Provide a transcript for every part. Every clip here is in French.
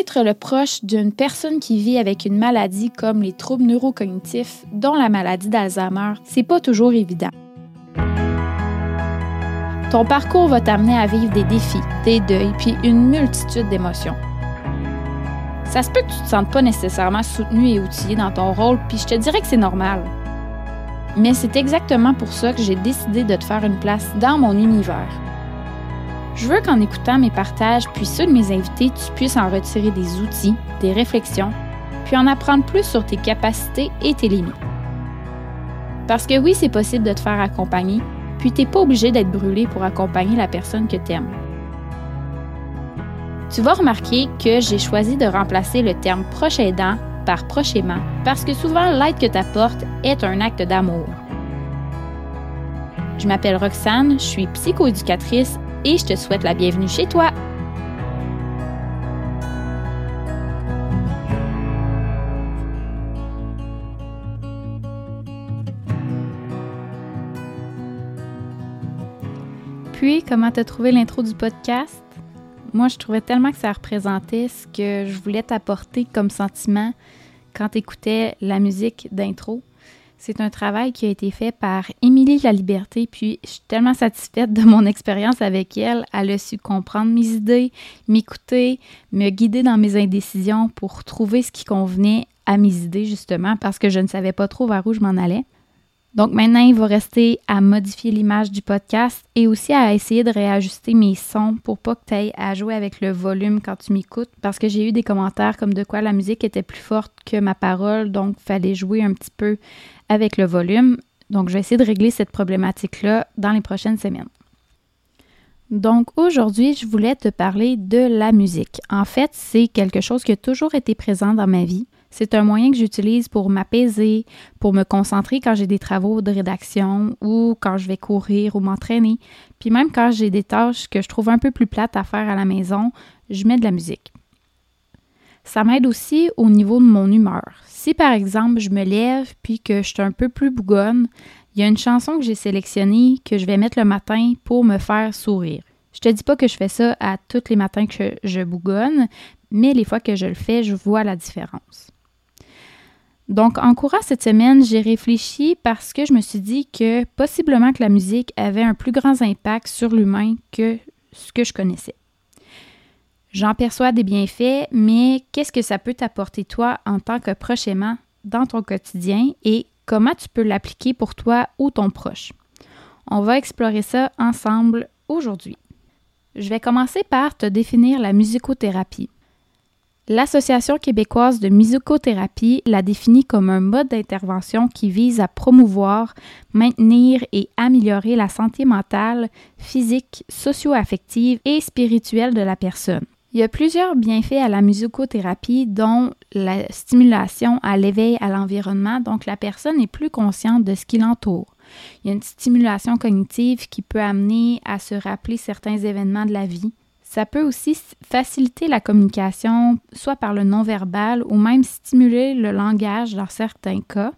Être le proche d'une personne qui vit avec une maladie comme les troubles neurocognitifs, dont la maladie d'Alzheimer, c'est pas toujours évident. Ton parcours va t'amener à vivre des défis, des deuils, puis une multitude d'émotions. Ça se peut que tu te sentes pas nécessairement soutenu et outillé dans ton rôle, puis je te dirais que c'est normal. Mais c'est exactement pour ça que j'ai décidé de te faire une place dans mon univers. Je veux qu'en écoutant mes partages puis ceux de mes invités, tu puisses en retirer des outils, des réflexions, puis en apprendre plus sur tes capacités et tes limites. Parce que oui, c'est possible de te faire accompagner, puis tu n'es pas obligé d'être brûlé pour accompagner la personne que tu aimes. Tu vas remarquer que j'ai choisi de remplacer le terme proche aidant par proche aimant parce que souvent l'aide que tu apportes est un acte d'amour. Je m'appelle Roxane, je suis psychoéducatrice et je te souhaite la bienvenue chez toi. Puis, comment t'as trouvé l'intro du podcast? Moi, je trouvais tellement que ça représentait ce que je voulais t'apporter comme sentiment quand t'écoutais la musique d'intro. C'est un travail qui a été fait par Émilie La Liberté, puis je suis tellement satisfaite de mon expérience avec elle. Elle a su comprendre mes idées, m'écouter, me guider dans mes indécisions pour trouver ce qui convenait à mes idées, justement, parce que je ne savais pas trop vers où je m'en allais. Donc maintenant, il va rester à modifier l'image du podcast et aussi à essayer de réajuster mes sons pour pas que tu ailles à jouer avec le volume quand tu m'écoutes parce que j'ai eu des commentaires comme de quoi la musique était plus forte que ma parole, donc fallait jouer un petit peu avec le volume. Donc je vais essayer de régler cette problématique-là dans les prochaines semaines. Donc aujourd'hui, je voulais te parler de la musique. En fait, c'est quelque chose qui a toujours été présent dans ma vie. C'est un moyen que j'utilise pour m'apaiser, pour me concentrer quand j'ai des travaux de rédaction ou quand je vais courir ou m'entraîner. Puis même quand j'ai des tâches que je trouve un peu plus plates à faire à la maison, je mets de la musique. Ça m'aide aussi au niveau de mon humeur. Si par exemple je me lève puis que je suis un peu plus bougonne, il y a une chanson que j'ai sélectionnée que je vais mettre le matin pour me faire sourire. Je te dis pas que je fais ça à tous les matins que je bougonne, mais les fois que je le fais, je vois la différence. Donc, en courant cette semaine, j'ai réfléchi parce que je me suis dit que possiblement que la musique avait un plus grand impact sur l'humain que ce que je connaissais. J'en perçois des bienfaits, mais qu'est-ce que ça peut t'apporter toi en tant que prochainement dans ton quotidien et comment tu peux l'appliquer pour toi ou ton proche? On va explorer ça ensemble aujourd'hui. Je vais commencer par te définir la musicothérapie. L'Association québécoise de musicothérapie la définit comme un mode d'intervention qui vise à promouvoir, maintenir et améliorer la santé mentale, physique, socio-affective et spirituelle de la personne. Il y a plusieurs bienfaits à la musicothérapie, dont la stimulation à l'éveil à l'environnement, donc la personne est plus consciente de ce qui l'entoure. Il y a une stimulation cognitive qui peut amener à se rappeler certains événements de la vie. Ça peut aussi faciliter la communication, soit par le non-verbal ou même stimuler le langage dans certains cas.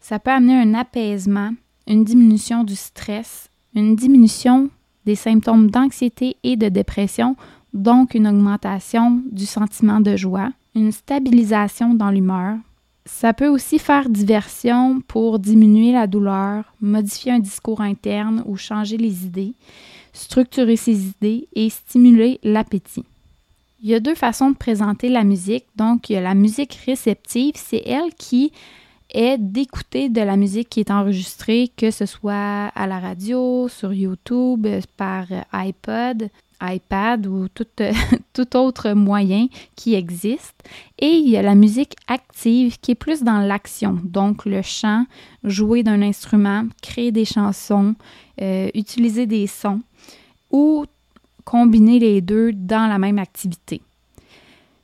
Ça peut amener un apaisement, une diminution du stress, une diminution des symptômes d'anxiété et de dépression, donc une augmentation du sentiment de joie, une stabilisation dans l'humeur. Ça peut aussi faire diversion pour diminuer la douleur, modifier un discours interne ou changer les idées structurer ses idées et stimuler l'appétit. Il y a deux façons de présenter la musique. Donc, il y a la musique réceptive, c'est elle qui est d'écouter de la musique qui est enregistrée, que ce soit à la radio, sur YouTube, par iPod, iPad ou tout, tout, autre moyen qui existe. Et il y a la musique active qui est plus dans l'action, donc le chant, jouer d'un instrument, créer des chansons, euh, utiliser des sons ou combiner les deux dans la même activité.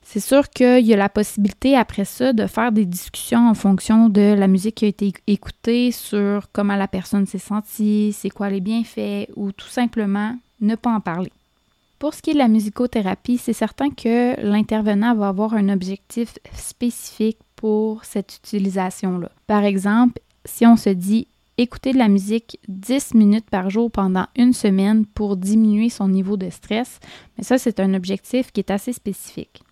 C'est sûr qu'il y a la possibilité après ça de faire des discussions en fonction de la musique qui a été écoutée sur comment la personne s'est sentie, c'est quoi les bienfaits ou tout simplement ne pas en parler. Pour ce qui est de la musicothérapie, c'est certain que l'intervenant va avoir un objectif spécifique pour cette utilisation-là. Par exemple, si on se dit écouter de la musique 10 minutes par jour pendant une semaine pour diminuer son niveau de stress, mais ça, c'est un objectif qui est assez spécifique.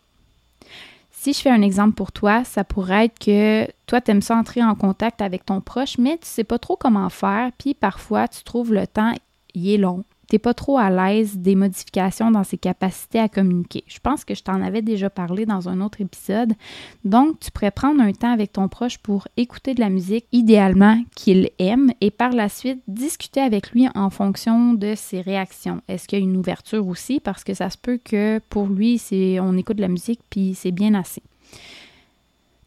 Si je fais un exemple pour toi, ça pourrait être que toi, tu aimes ça entrer en contact avec ton proche, mais tu sais pas trop comment faire, puis parfois, tu trouves le temps, il est long pas trop à l'aise des modifications dans ses capacités à communiquer. Je pense que je t'en avais déjà parlé dans un autre épisode. Donc, tu pourrais prendre un temps avec ton proche pour écouter de la musique, idéalement qu'il aime, et par la suite discuter avec lui en fonction de ses réactions. Est-ce qu'il y a une ouverture aussi? Parce que ça se peut que pour lui, on écoute de la musique puis c'est bien assez.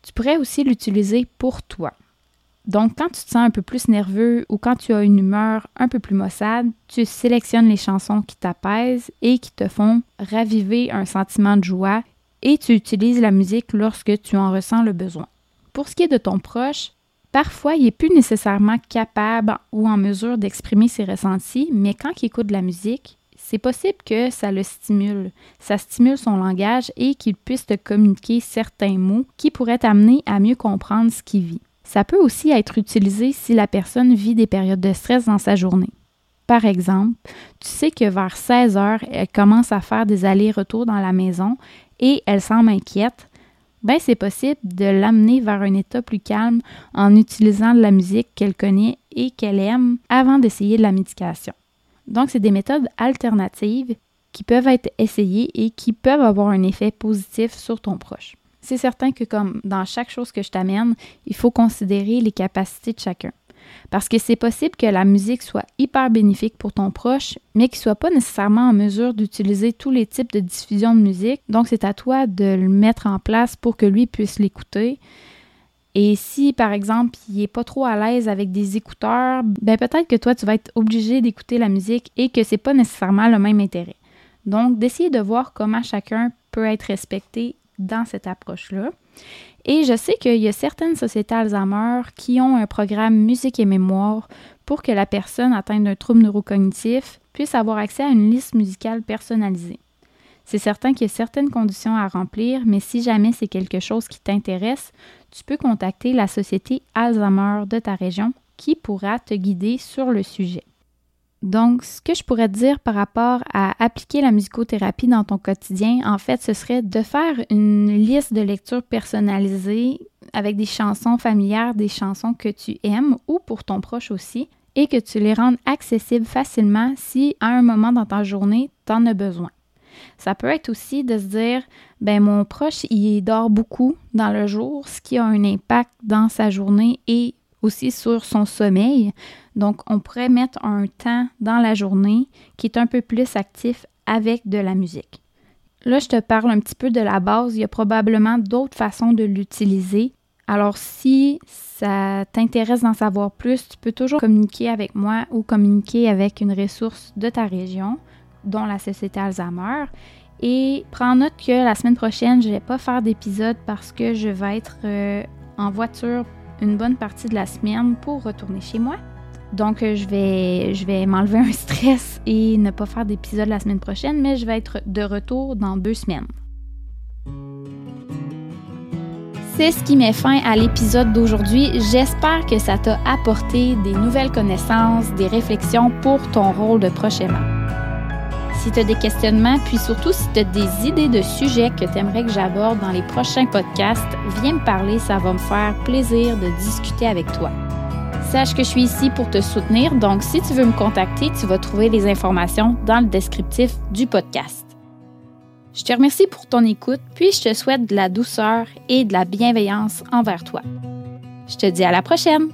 Tu pourrais aussi l'utiliser pour toi. Donc, quand tu te sens un peu plus nerveux ou quand tu as une humeur un peu plus maussade, tu sélectionnes les chansons qui t'apaisent et qui te font raviver un sentiment de joie et tu utilises la musique lorsque tu en ressens le besoin. Pour ce qui est de ton proche, parfois il n'est plus nécessairement capable ou en mesure d'exprimer ses ressentis, mais quand il écoute de la musique, c'est possible que ça le stimule. Ça stimule son langage et qu'il puisse te communiquer certains mots qui pourraient t'amener à mieux comprendre ce qu'il vit. Ça peut aussi être utilisé si la personne vit des périodes de stress dans sa journée. Par exemple, tu sais que vers 16 heures, elle commence à faire des allers-retours dans la maison et elle semble inquiète. Ben, c'est possible de l'amener vers un état plus calme en utilisant de la musique qu'elle connaît et qu'elle aime avant d'essayer de la médication. Donc, c'est des méthodes alternatives qui peuvent être essayées et qui peuvent avoir un effet positif sur ton proche c'est certain que comme dans chaque chose que je t'amène, il faut considérer les capacités de chacun. Parce que c'est possible que la musique soit hyper bénéfique pour ton proche, mais qu'il ne soit pas nécessairement en mesure d'utiliser tous les types de diffusion de musique. Donc, c'est à toi de le mettre en place pour que lui puisse l'écouter. Et si, par exemple, il n'est pas trop à l'aise avec des écouteurs, ben peut-être que toi, tu vas être obligé d'écouter la musique et que c'est pas nécessairement le même intérêt. Donc, d'essayer de voir comment chacun peut être respecté dans cette approche-là. Et je sais qu'il y a certaines sociétés Alzheimer qui ont un programme musique et mémoire pour que la personne atteinte d'un trouble neurocognitif puisse avoir accès à une liste musicale personnalisée. C'est certain qu'il y a certaines conditions à remplir, mais si jamais c'est quelque chose qui t'intéresse, tu peux contacter la société Alzheimer de ta région qui pourra te guider sur le sujet. Donc, ce que je pourrais te dire par rapport à appliquer la musicothérapie dans ton quotidien, en fait, ce serait de faire une liste de lecture personnalisée avec des chansons familières, des chansons que tu aimes ou pour ton proche aussi, et que tu les rendes accessibles facilement si à un moment dans ta journée, tu en as besoin. Ça peut être aussi de se dire, ben mon proche, il dort beaucoup dans le jour, ce qui a un impact dans sa journée et aussi sur son sommeil. Donc, on pourrait mettre un temps dans la journée qui est un peu plus actif avec de la musique. Là, je te parle un petit peu de la base. Il y a probablement d'autres façons de l'utiliser. Alors, si ça t'intéresse d'en savoir plus, tu peux toujours communiquer avec moi ou communiquer avec une ressource de ta région, dont la Société Alzheimer. Et prends note que la semaine prochaine, je ne vais pas faire d'épisode parce que je vais être euh, en voiture une bonne partie de la semaine pour retourner chez moi. Donc, euh, je vais, je vais m'enlever un stress et ne pas faire d'épisode la semaine prochaine, mais je vais être de retour dans deux semaines. C'est ce qui met fin à l'épisode d'aujourd'hui. J'espère que ça t'a apporté des nouvelles connaissances, des réflexions pour ton rôle de prochainement. Si tu as des questionnements, puis surtout si tu as des idées de sujets que tu aimerais que j'aborde dans les prochains podcasts, viens me parler, ça va me faire plaisir de discuter avec toi. Sache que je suis ici pour te soutenir, donc si tu veux me contacter, tu vas trouver les informations dans le descriptif du podcast. Je te remercie pour ton écoute, puis je te souhaite de la douceur et de la bienveillance envers toi. Je te dis à la prochaine!